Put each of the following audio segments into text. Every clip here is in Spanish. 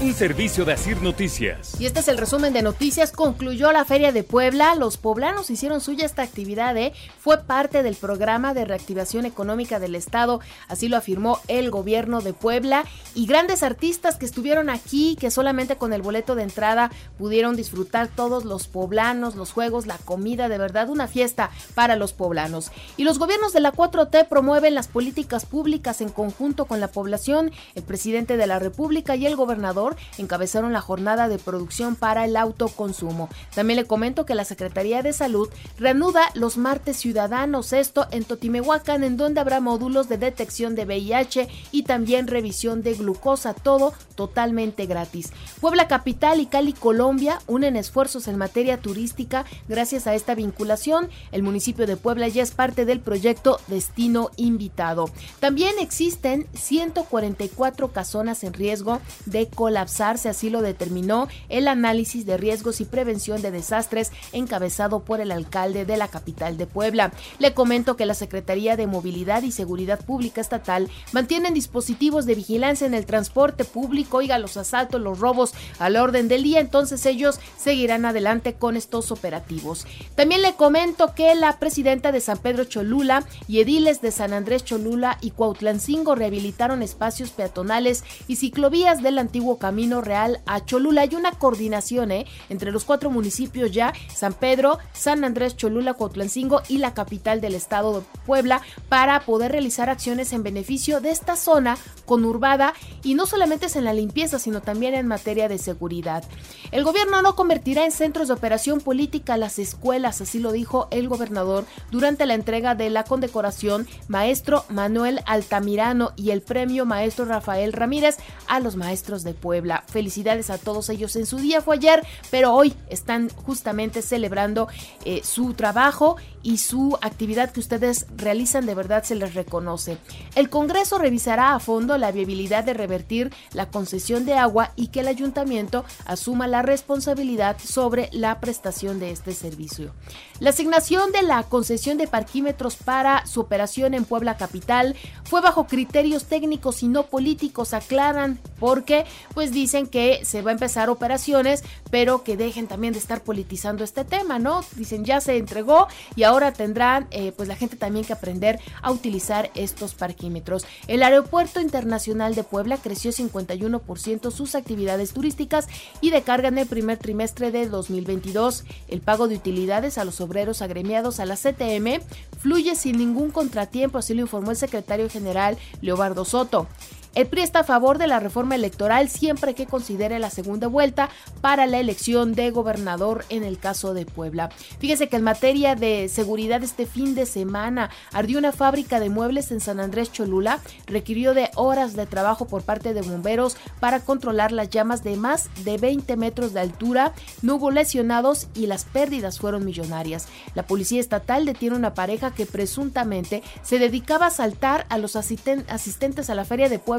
Un servicio de Asir Noticias. Y este es el resumen de noticias. Concluyó la Feria de Puebla. Los poblanos hicieron suya esta actividad. ¿eh? Fue parte del programa de reactivación económica del Estado. Así lo afirmó el gobierno de Puebla. Y grandes artistas que estuvieron aquí, que solamente con el boleto de entrada pudieron disfrutar todos los poblanos, los juegos, la comida. De verdad, una fiesta para los poblanos. Y los gobiernos de la 4T promueven las políticas públicas en conjunto con la población. El presidente de la República y el gobernador encabezaron la jornada de producción para el autoconsumo. También le comento que la Secretaría de Salud reanuda los martes ciudadanos, esto en Totimehuacán, en donde habrá módulos de detección de VIH y también revisión de glucosa, todo totalmente gratis. Puebla Capital y Cali Colombia unen esfuerzos en materia turística gracias a esta vinculación. El municipio de Puebla ya es parte del proyecto Destino Invitado. También existen 144 casonas en riesgo de así lo determinó el análisis de riesgos y prevención de desastres encabezado por el alcalde de la capital de Puebla. Le comento que la Secretaría de Movilidad y Seguridad Pública Estatal mantienen dispositivos de vigilancia en el transporte público, oiga, los asaltos, los robos al orden del día, entonces ellos seguirán adelante con estos operativos. También le comento que la presidenta de San Pedro Cholula y ediles de San Andrés Cholula y Cuautlancingo rehabilitaron espacios peatonales y ciclovías del antiguo Camino Real a Cholula. Hay una coordinación ¿eh? entre los cuatro municipios ya, San Pedro, San Andrés Cholula, Cuautlancingo y la capital del estado de Puebla, para poder realizar acciones en beneficio de esta zona conurbada y no solamente es en la limpieza, sino también en materia de seguridad. El gobierno no convertirá en centros de operación política las escuelas, así lo dijo el gobernador durante la entrega de la condecoración Maestro Manuel Altamirano y el premio Maestro Rafael Ramírez a los maestros de Puebla. Felicidades a todos ellos. En su día, fue ayer, pero hoy están justamente celebrando eh, su trabajo y su actividad que ustedes realizan de verdad se les reconoce. El Congreso revisará a fondo la viabilidad de revertir la concesión de agua y que el ayuntamiento asuma la responsabilidad sobre la prestación de este servicio. La asignación de la concesión de parquímetros para su operación en Puebla Capital fue bajo criterios técnicos y no políticos, aclaran, porque pues dicen que se va a empezar operaciones, pero que dejen también de estar politizando este tema, ¿no? Dicen ya se entregó y ahora tendrán eh, pues la gente también que aprender a utilizar estos parquímetros. El Aeropuerto Internacional de Puebla creció 51% sus actividades turísticas y de carga en el primer trimestre de 2022. El pago de utilidades a los obreros agremiados a la CTM fluye sin ningún contratiempo, así lo informó el secretario general Leobardo Soto. El PRI está a favor de la reforma electoral siempre que considere la segunda vuelta para la elección de gobernador en el caso de Puebla. Fíjese que en materia de seguridad este fin de semana ardió una fábrica de muebles en San Andrés Cholula, requirió de horas de trabajo por parte de bomberos para controlar las llamas de más de 20 metros de altura, no hubo lesionados y las pérdidas fueron millonarias. La policía estatal detiene una pareja que presuntamente se dedicaba a asaltar a los asistentes a la feria de Puebla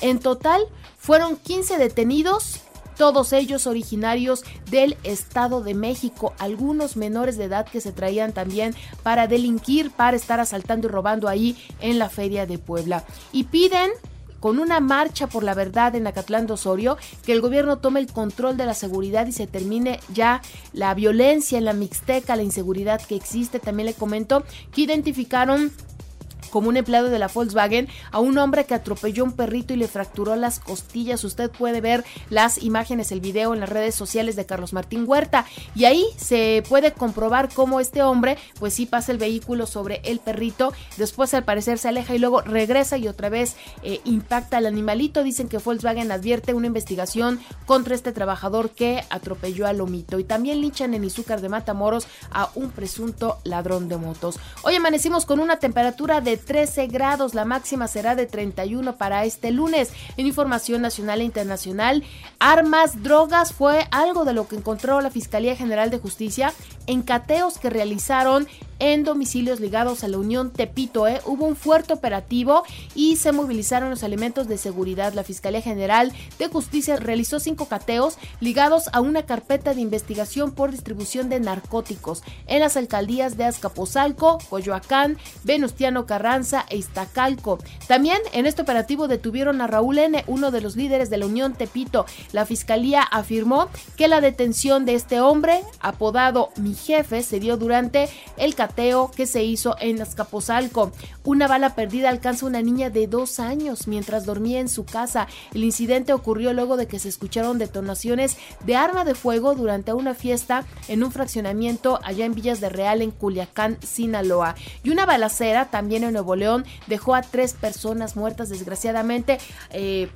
en total fueron 15 detenidos todos ellos originarios del Estado de México, algunos menores de edad que se traían también para delinquir, para estar asaltando y robando ahí en la feria de Puebla. Y piden con una marcha por la verdad en Acatlán de Osorio, que el gobierno tome el control de la seguridad y se termine ya la violencia en la Mixteca, la inseguridad que existe. También le comento que identificaron como un empleado de la Volkswagen a un hombre que atropelló un perrito y le fracturó las costillas. Usted puede ver las imágenes, el video en las redes sociales de Carlos Martín Huerta y ahí se puede comprobar cómo este hombre pues sí pasa el vehículo sobre el perrito, después al parecer se aleja y luego regresa y otra vez eh, impacta al animalito. Dicen que Volkswagen advierte una investigación contra este trabajador que atropelló al lomito y también linchan en Izúcar de Matamoros a un presunto ladrón de motos. Hoy amanecimos con una temperatura de 13 grados, la máxima será de 31 para este lunes. En información nacional e internacional, armas, drogas fue algo de lo que encontró la Fiscalía General de Justicia en cateos que realizaron en domicilios ligados a la Unión Tepito. ¿eh? Hubo un fuerte operativo y se movilizaron los elementos de seguridad. La Fiscalía General de Justicia realizó cinco cateos ligados a una carpeta de investigación por distribución de narcóticos en las alcaldías de Azcapotzalco, Coyoacán, Venustiano Carranza e Iztacalco. También en este operativo detuvieron a Raúl N., uno de los líderes de la Unión Tepito. La Fiscalía afirmó que la detención de este hombre, apodado Mi Jefe, se dio durante el que se hizo en Azcapotzalco. Una bala perdida alcanza a una niña de dos años mientras dormía en su casa. El incidente ocurrió luego de que se escucharon detonaciones de arma de fuego durante una fiesta en un fraccionamiento allá en Villas de Real, en Culiacán, Sinaloa. Y una balacera también en Nuevo León dejó a tres personas muertas desgraciadamente. Eh,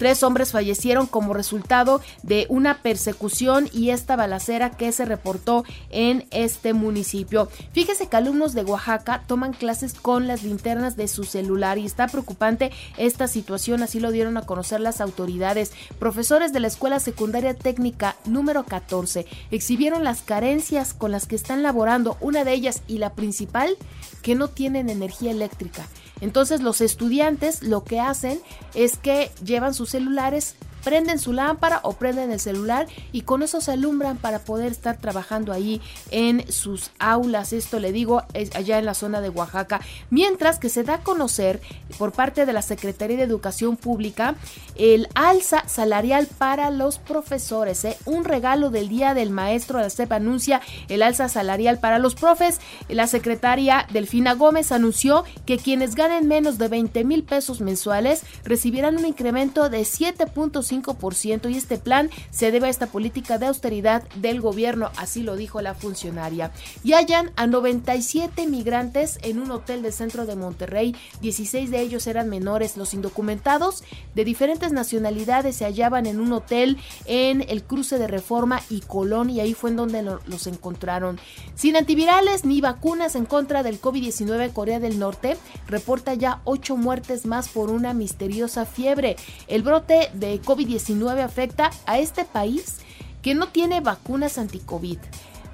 Tres hombres fallecieron como resultado de una persecución y esta balacera que se reportó en este municipio. Fíjese que alumnos de Oaxaca toman clases con las linternas de su celular y está preocupante esta situación, así lo dieron a conocer las autoridades. Profesores de la Escuela Secundaria Técnica número 14 exhibieron las carencias con las que están laborando, una de ellas y la principal, que no tienen energía eléctrica. Entonces los estudiantes lo que hacen es que llevan sus celulares prenden su lámpara o prenden el celular y con eso se alumbran para poder estar trabajando ahí en sus aulas. Esto le digo es allá en la zona de Oaxaca. Mientras que se da a conocer por parte de la Secretaría de Educación Pública el alza salarial para los profesores. ¿eh? Un regalo del Día del Maestro. La CEP anuncia el alza salarial para los profes. La secretaria Delfina Gómez anunció que quienes ganen menos de 20 mil pesos mensuales recibirán un incremento de 7.5 y este plan se debe a esta política de austeridad del gobierno, así lo dijo la funcionaria. Y hallan a 97 migrantes en un hotel del centro de Monterrey, 16 de ellos eran menores. Los indocumentados de diferentes nacionalidades se hallaban en un hotel en el cruce de Reforma y Colón y ahí fue en donde los encontraron. Sin antivirales ni vacunas en contra del COVID-19, Corea del Norte reporta ya 8 muertes más por una misteriosa fiebre. El brote de COVID 19 afecta a este país que no tiene vacunas anti-COVID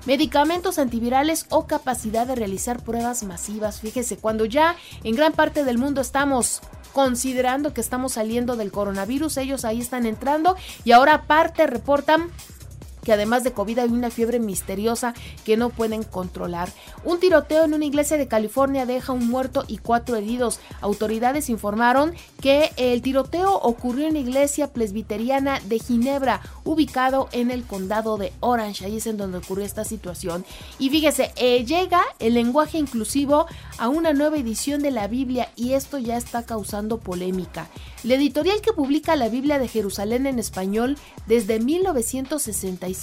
medicamentos antivirales o capacidad de realizar pruebas masivas. Fíjese, cuando ya en gran parte del mundo estamos considerando que estamos saliendo del coronavirus, ellos ahí están entrando y ahora aparte reportan que además de COVID hay una fiebre misteriosa que no pueden controlar. Un tiroteo en una iglesia de California deja un muerto y cuatro heridos. Autoridades informaron que el tiroteo ocurrió en la iglesia presbiteriana de Ginebra, ubicado en el condado de Orange. Ahí es en donde ocurrió esta situación. Y fíjese, eh, llega el lenguaje inclusivo a una nueva edición de la Biblia y esto ya está causando polémica. La editorial que publica la Biblia de Jerusalén en español desde 1965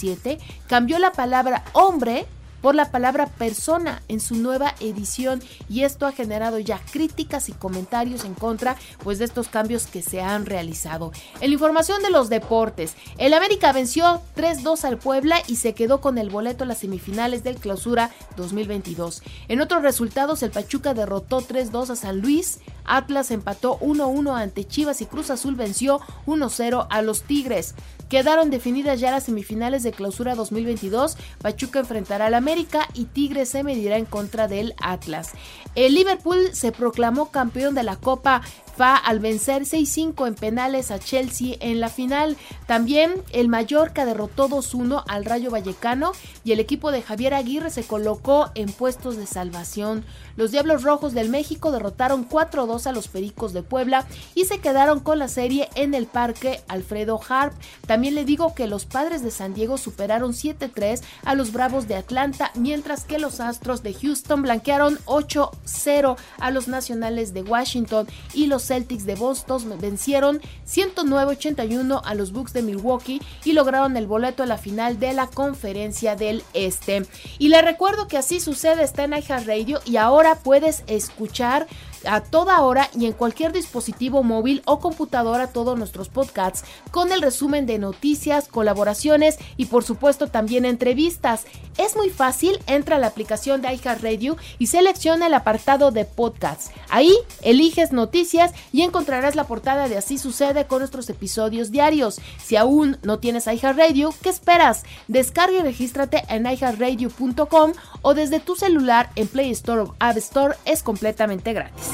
cambió la palabra hombre por la palabra persona en su nueva edición y esto ha generado ya críticas y comentarios en contra pues de estos cambios que se han realizado. En la información de los deportes, el América venció 3-2 al Puebla y se quedó con el boleto a las semifinales del Clausura 2022. En otros resultados, el Pachuca derrotó 3-2 a San Luis, Atlas empató 1-1 ante Chivas y Cruz Azul venció 1-0 a los Tigres. Quedaron definidas ya las semifinales de clausura 2022. Pachuca enfrentará al América y Tigres se medirá en contra del Atlas. El Liverpool se proclamó campeón de la Copa FIFA al vencer 6-5 en penales a Chelsea en la final. También el Mallorca derrotó 2-1 al Rayo Vallecano y el equipo de Javier Aguirre se colocó en puestos de salvación. Los Diablos Rojos del México derrotaron 4-2 a los Pericos de Puebla y se quedaron con la serie en el Parque Alfredo Harp. También le digo que los Padres de San Diego superaron 7-3 a los Bravos de Atlanta, mientras que los Astros de Houston blanquearon 8-0 a los Nacionales de Washington y los Celtics de Boston vencieron 109-81 a los Bucks de Milwaukee y lograron el boleto a la final de la Conferencia del Este. Y le recuerdo que así sucede está en Radio y ahora puedes escuchar a toda hora y en cualquier dispositivo móvil o computadora todos nuestros podcasts con el resumen de noticias, colaboraciones y por supuesto también entrevistas. Es muy fácil, entra a la aplicación de iHeartRadio y selecciona el apartado de podcasts. Ahí eliges noticias y encontrarás la portada de Así sucede con nuestros episodios diarios. Si aún no tienes iHeartRadio, ¿qué esperas? Descarga y regístrate en iHeartRadio.com o desde tu celular en Play Store o App Store es completamente gratis.